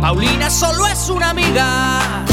Paulina solo es una amiga.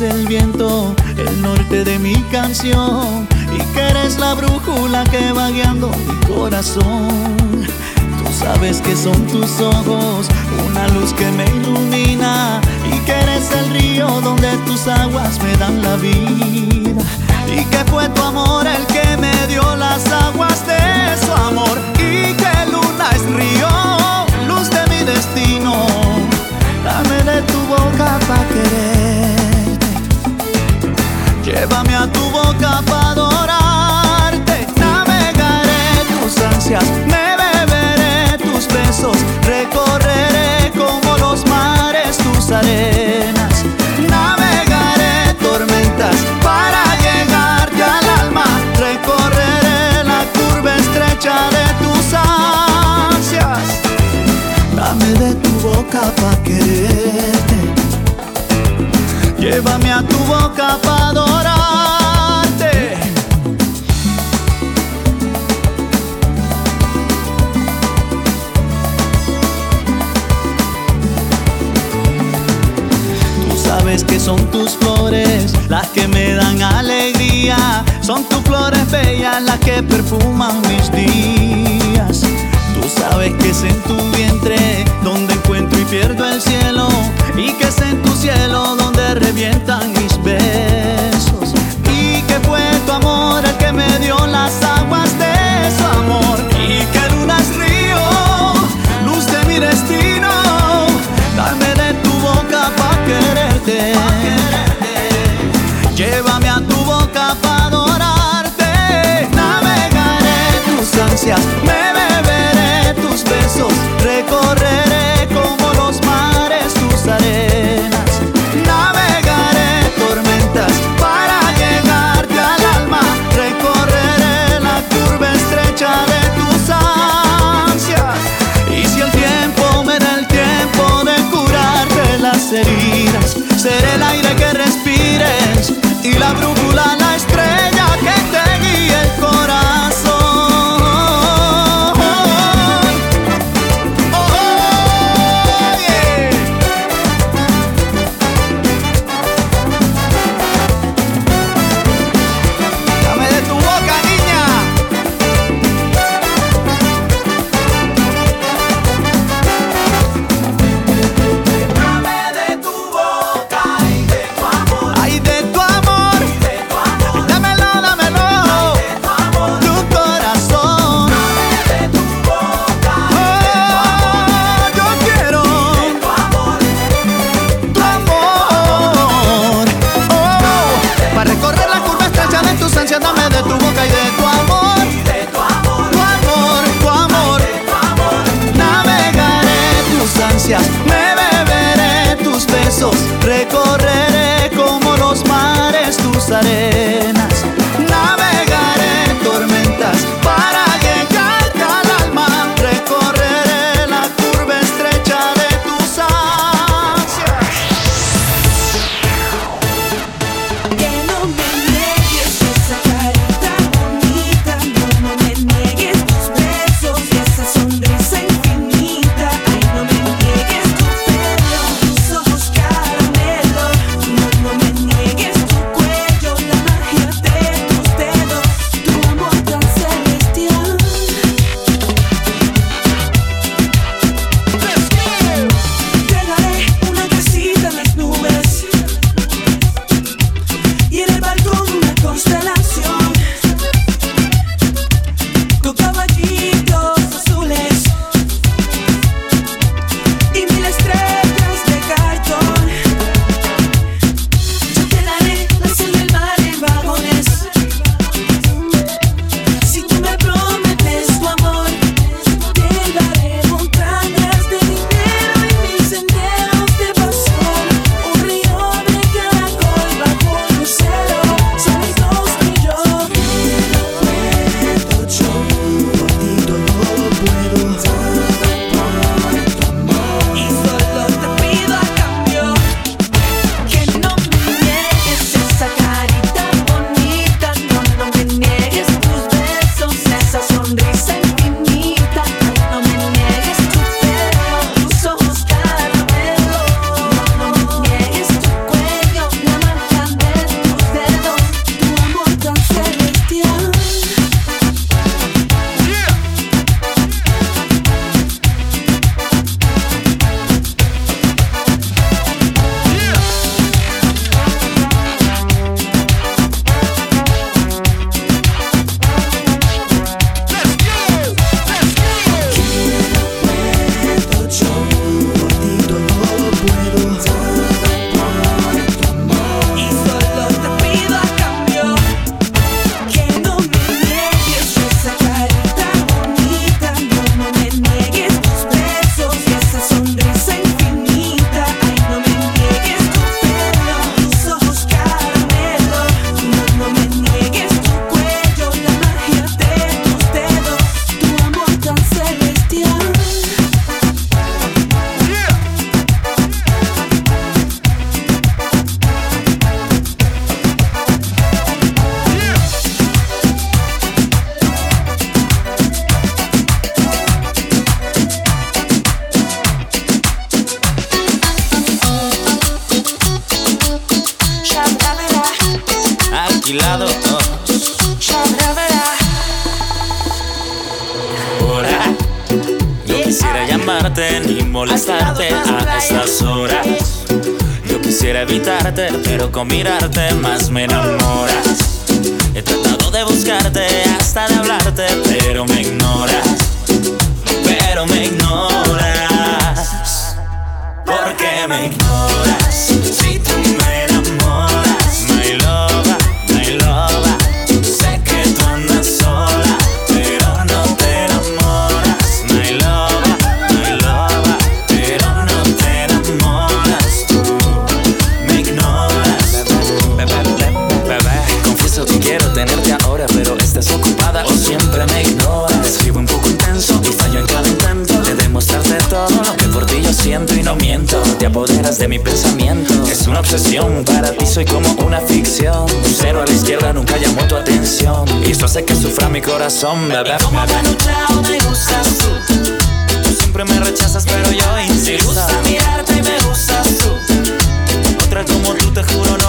Eres el viento, el norte de mi canción y que eres la brújula que va guiando mi corazón. Tú sabes que son tus ojos, una luz que me ilumina y que eres el río donde tus aguas me dan la vida y que fue tu amor el que me dio las aguas de su amor y que luna es río, luz de mi destino. Dame de tu boca pa' quererte. Llévame a tu boca pa' adorarte. Navegaré tus ansias, me beberé tus besos. Recorreré como los mares tus arenas. Navegaré tormentas para llegarte al alma. Recorreré la curva estrecha de tus ansias. Dame de tu boca pa' quererte. Llévame a tu boca pa' adorarte. Tú sabes que son tus flores las que me dan alegría. Son tus flores bellas las que perfuman mis días. Tú sabes que es en tu vientre donde encuentro y pierdo el cielo. Y que es en tu cielo donde revientan mis besos. Y que fue tu amor el que me dio las aguas de su amor. Y que luna es río, luz de mi destino. Dame de tu boca pa' quererte. Llévame a tu boca pa' adorarte. Navegaré tus ansias, me beberé tus besos. Recorreré quiero tenerte ahora, pero estás ocupada o siempre me ignoras. Te escribo un poco intenso y fallo en cada intento de demostrarte todo lo que por ti yo siento y no miento. Te apoderas de mi pensamiento, es una obsesión. Para ti soy como una ficción. Un cero a la izquierda nunca llamó tu atención. Y esto hace que sufra mi corazón, bebé. Como Chao me gustas tú. Tú siempre me rechazas, pero yo insisto. Me gusta mirarte y me gustas tú. Otra como tú, te juro, no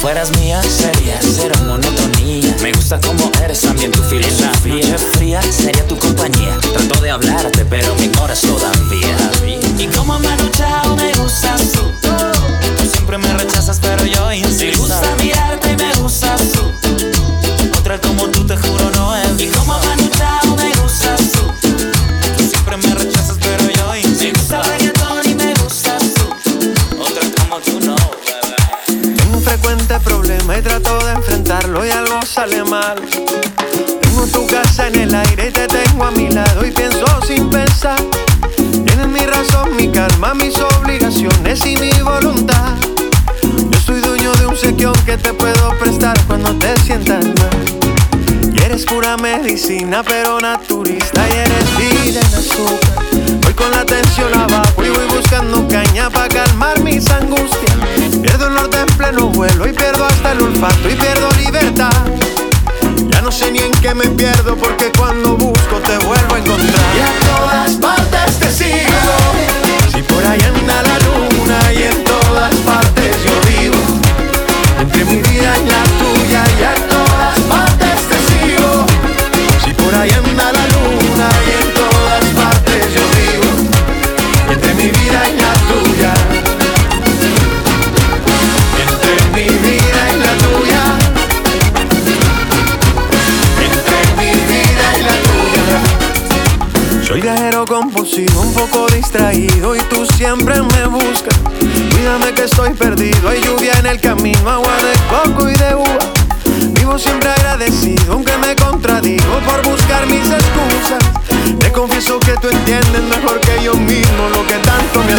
fueras mía, sería cero monotonía. Me gusta como eres, también tu filosofía. Fría sería tu compañía. Trato de hablarte, pero me ignoras todavía. Y como Manu Chao me gustas tú. Tú siempre me rechazas, pero yo insisto. Me gusta mirarte y me gustas tú. Otra como tú, sale mal. Tengo tu casa en el aire y te tengo a mi lado y pienso sin pensar. Tienes mi razón, mi calma, mis obligaciones y mi voluntad. Yo soy dueño de un sequión que te puedo prestar cuando te sientas mal. Y eres pura medicina, pero naturista y eres vida en azúcar. Voy con la tensión abajo y voy buscando caña para calmar mis angustias. Pierdo el norte en pleno vuelo y pierdo hasta el olfato y pierdo libertad. No sé ni en qué me pierdo porque cuando busco te vuelvo a encontrar. Y a todas partes te sigo. Si por ahí anda la luna y en Soy viajero compulsivo, un poco distraído y tú siempre me buscas. Cuídame que estoy perdido, hay lluvia en el camino, agua de coco y de uva. Vivo siempre agradecido, aunque me contradigo por buscar mis excusas. Te confieso que tú entiendes mejor que yo mismo lo que tanto me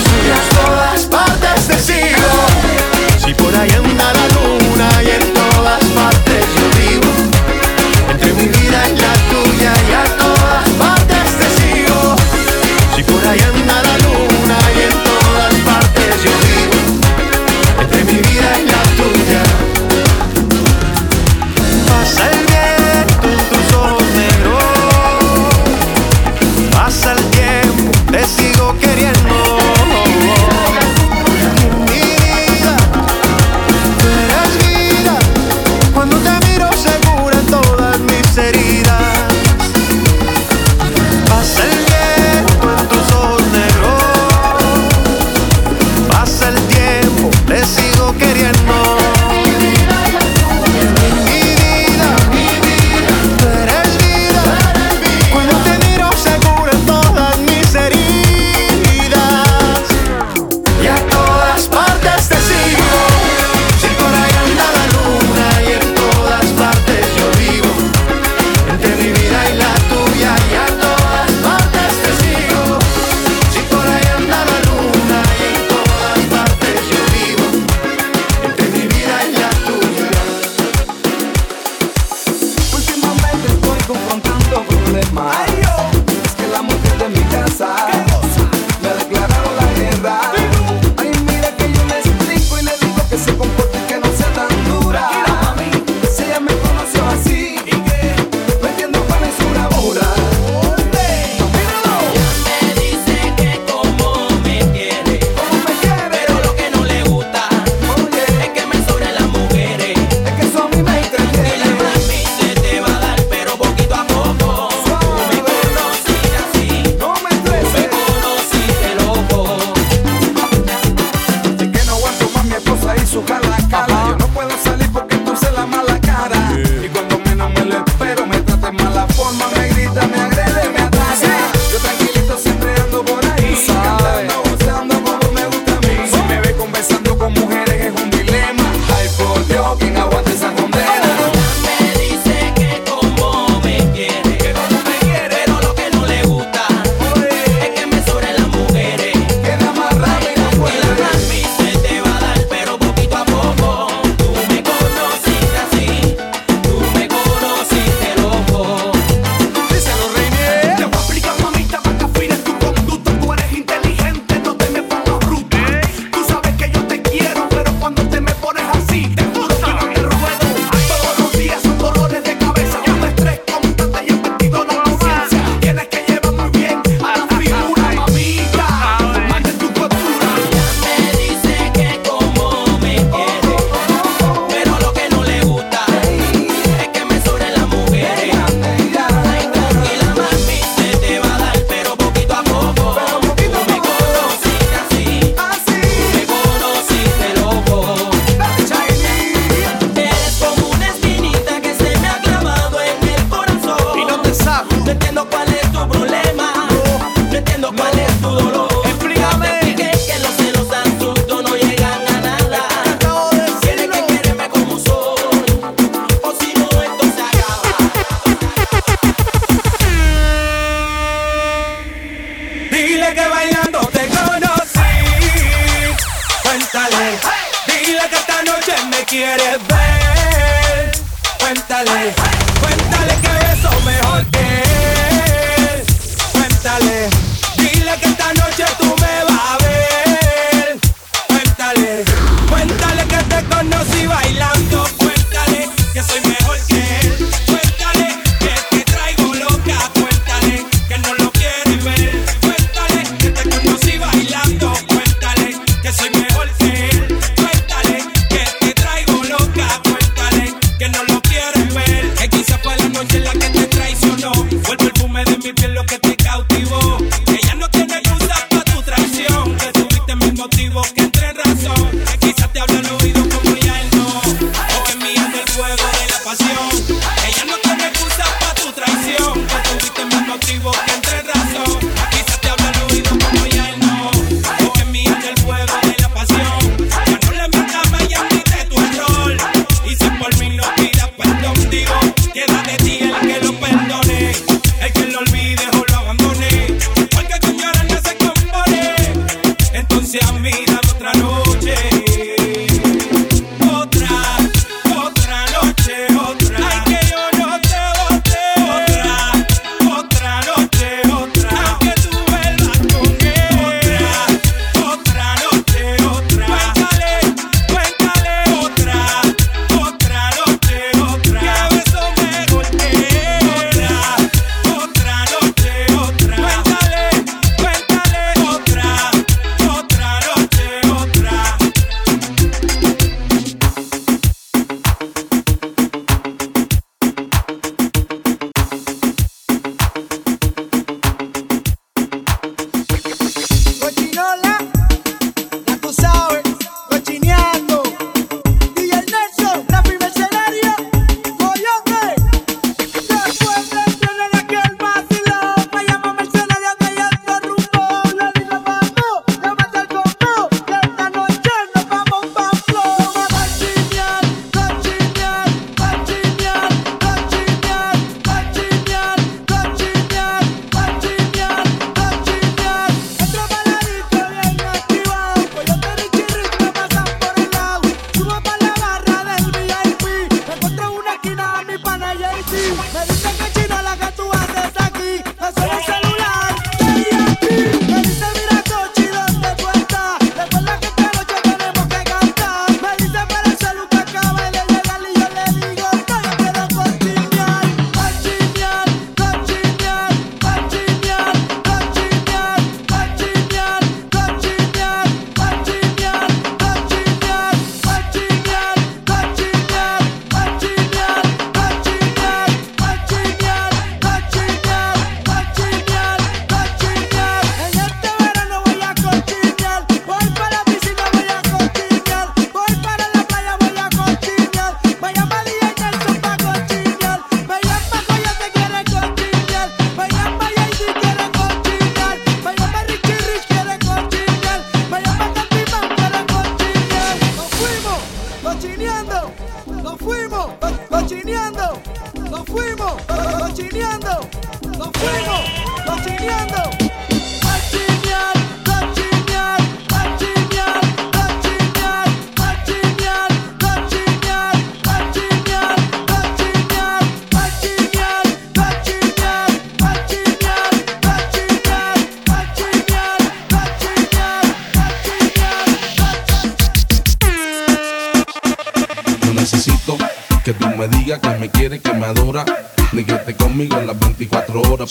Otra noche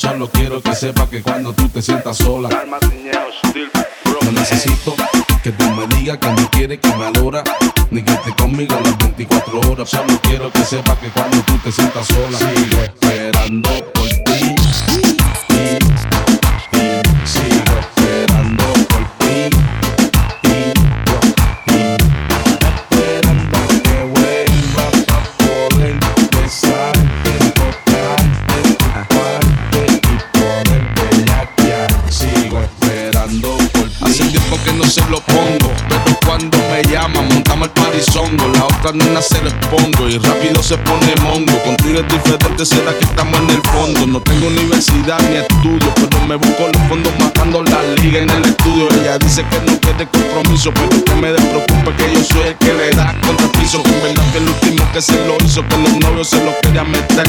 Solo quiero que sepa que cuando tú te sientas sola. No necesito que tú me digas que me quiere, que me adora. Ni que esté conmigo en las 24 horas. Solo quiero que sepa que cuando tú te sientas sola. Sigo esperando otra se lo expongo y rápido se pone mongo. Contigo es diferente, será que estamos en el fondo. No tengo universidad ni estudio, pero me busco los fondos matando la liga en el estudio. Ella dice que no quiere compromiso, pero que me despreocupe que yo soy el que le da contra piso. Que verdad que el último que se lo hizo, que los novios se lo querían meter.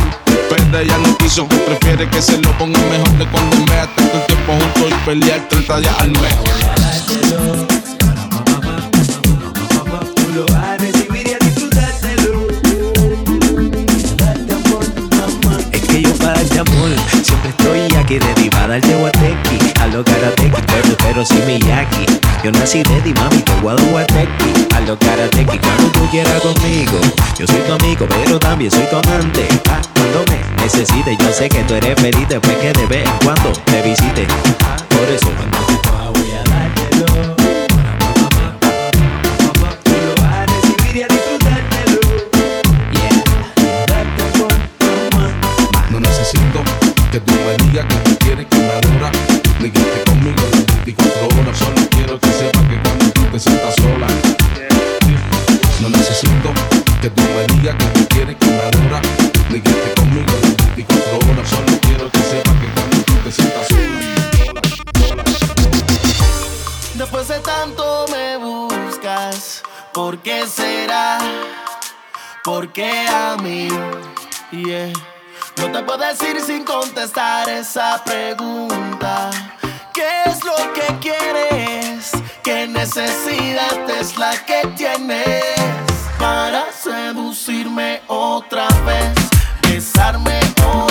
Pero ella no quiso, prefiere que se lo ponga mejor de cuando me tanto el tiempo juntos y pelear 30 días al mes. Que derivada el guatequi A lo karateki, pero, pero si Miyaki Yo nací ready, mami, te guado guatequi A lo karateki, cuando tú quieras conmigo. Yo soy tu amigo, pero también soy tu amante. Ah, Cuando me necesites, yo sé que tú eres feliz Después que de vez en cuando te visite. Por eso cuando voy a dártelo tú que me quieres, que me adora. Ni que esté conmigo las 24 horas. Solo quiero que sepas que cuando tú te sientas sola. No necesito que tú me digas que me quieres, que me adora. Ni que esté conmigo las 24 horas. Solo quiero que sepas que cuando tú te sientas sola. Después de tanto me buscas, ¿por qué será? ¿Por qué a mí? Yeah. No te puedo decir sin contestar esa pregunta. ¿Qué es lo que quieres? ¿Qué necesidad es la que tienes para seducirme otra vez? Besarme otra vez,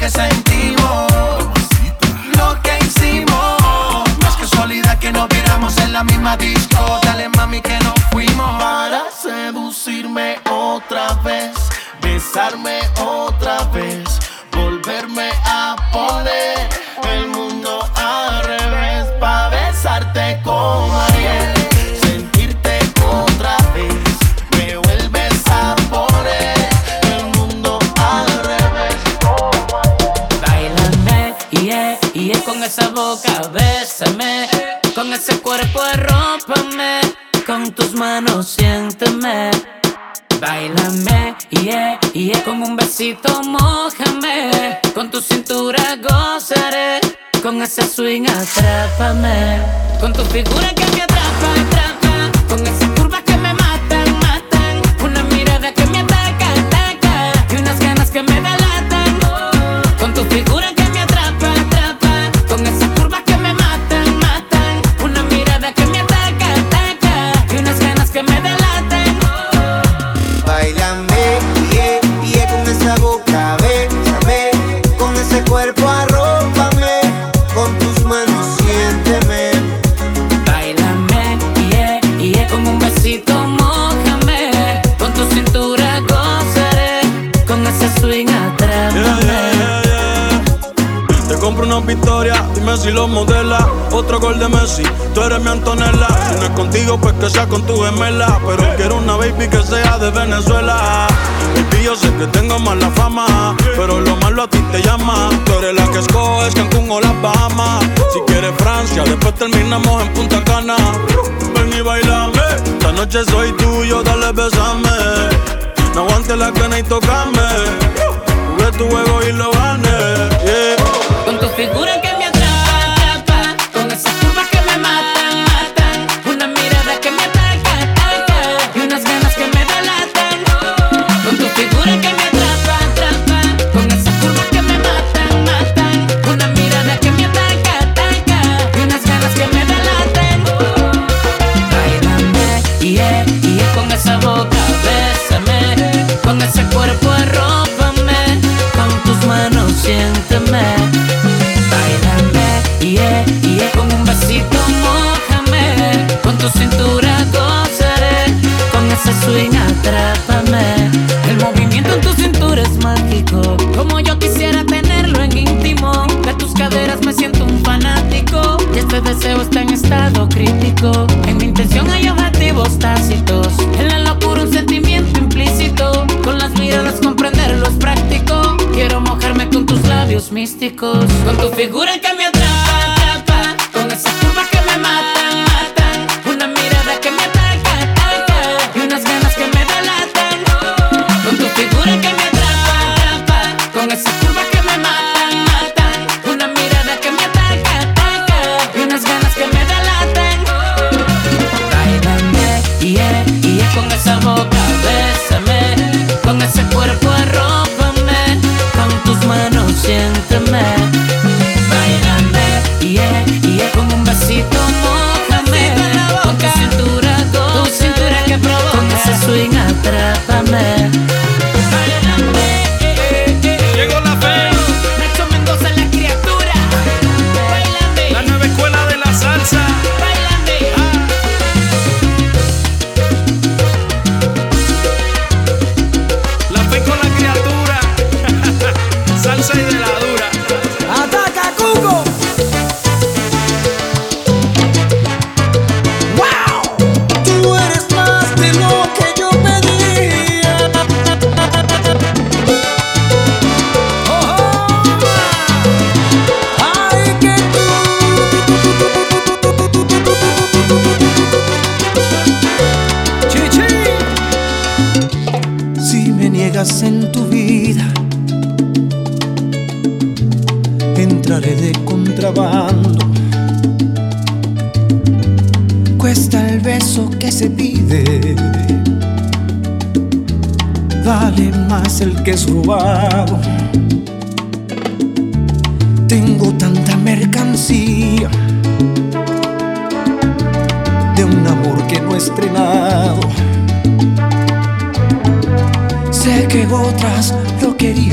que sentimos, lo que hicimos. Más que casualidad que nos viéramos en la misma disco. Dale mami que nos fuimos para seducirme otra vez. boca. Con ese cuerpo arrópame. Con tus manos siénteme. Bailame, yeah, yeah. Con un besito mojame. Con tu cintura gozaré. Con ese swing atrápame. Con tu figura que me atrapa. lo modela. Otro gol de Messi, tú eres mi Antonella. Si no es contigo, pues que sea con tu gemela. Pero quiero una baby que sea de Venezuela. Y yo sé que tengo mala fama, pero lo malo a ti te llama. Tú eres la que escoges Cancún o las Bahamas. Si quieres Francia, después terminamos en Punta Cana. Ven y bailame, esta noche soy tuyo, dale besame. No aguante la cana y tocame. Jugué tu juego y lo gané. Con tu figura que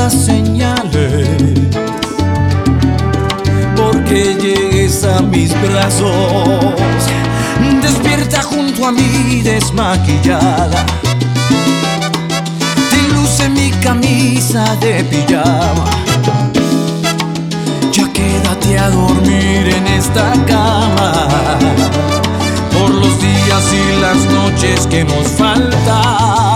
todas las señales porque llegues a mis brazos. Despierta junto a mí desmaquillada. Te luce mi camisa de pijama. Ya quédate a dormir en esta cama por los días y las noches que nos faltan.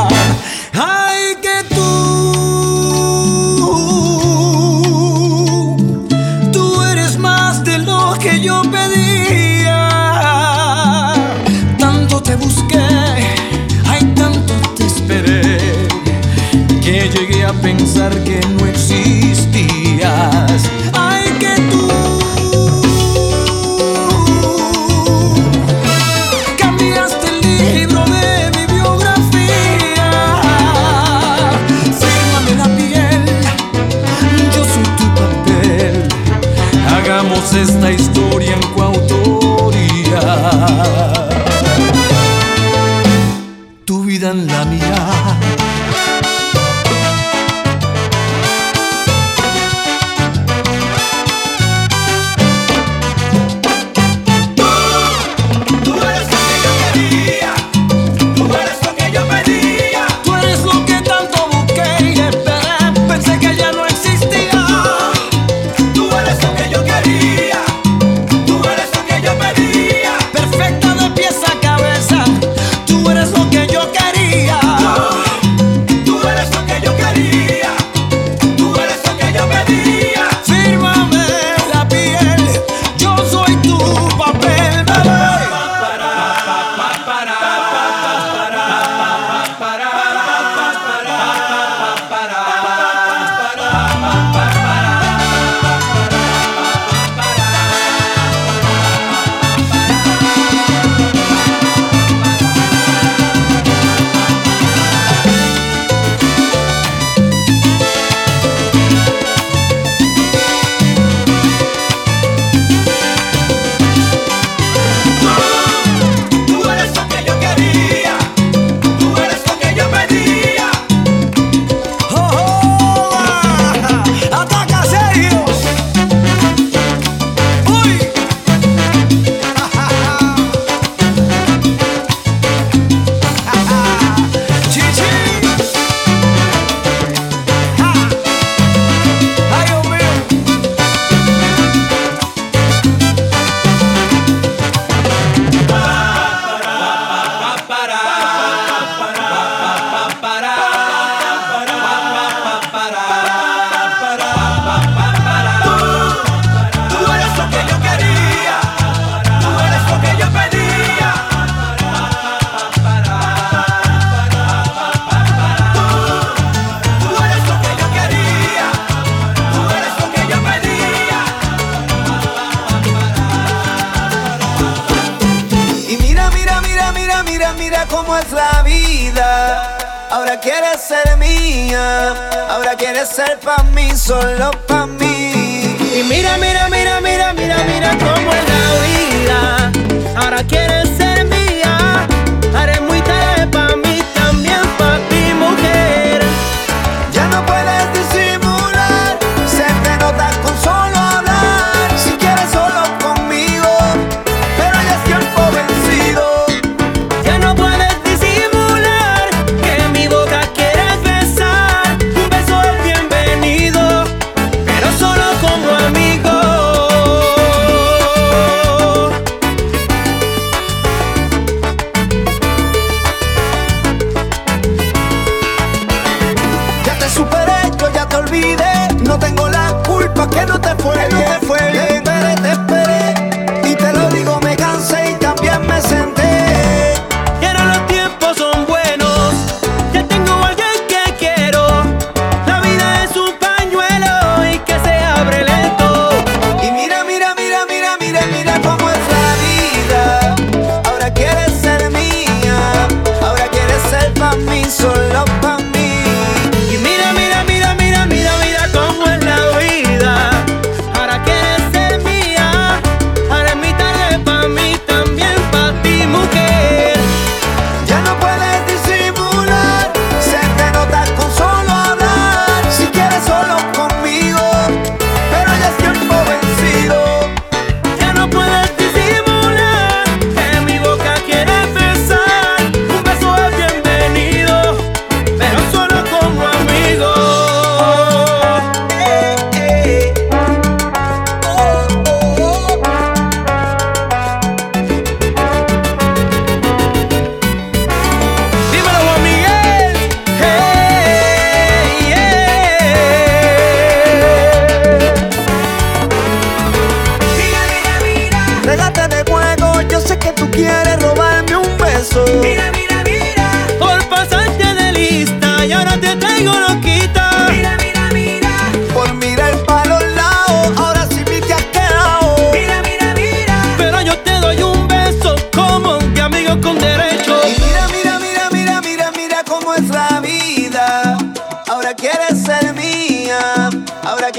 ser mía. Ahora quieres ser pa' mí, solo pa' mí. Y mira, mira, mira.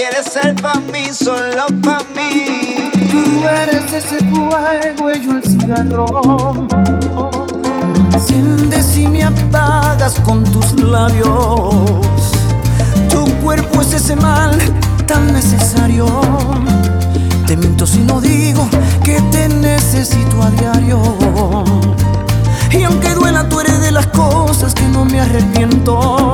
quieres ser pa' mí, solo pa' mí. Tú eres ese fuego y yo el cigarro. Enciendes y me apagas con tus labios. Tu cuerpo es ese mal tan necesario. Te miento si no digo que te necesito a diario. Y aunque duela, tú eres de las cosas que no me arrepiento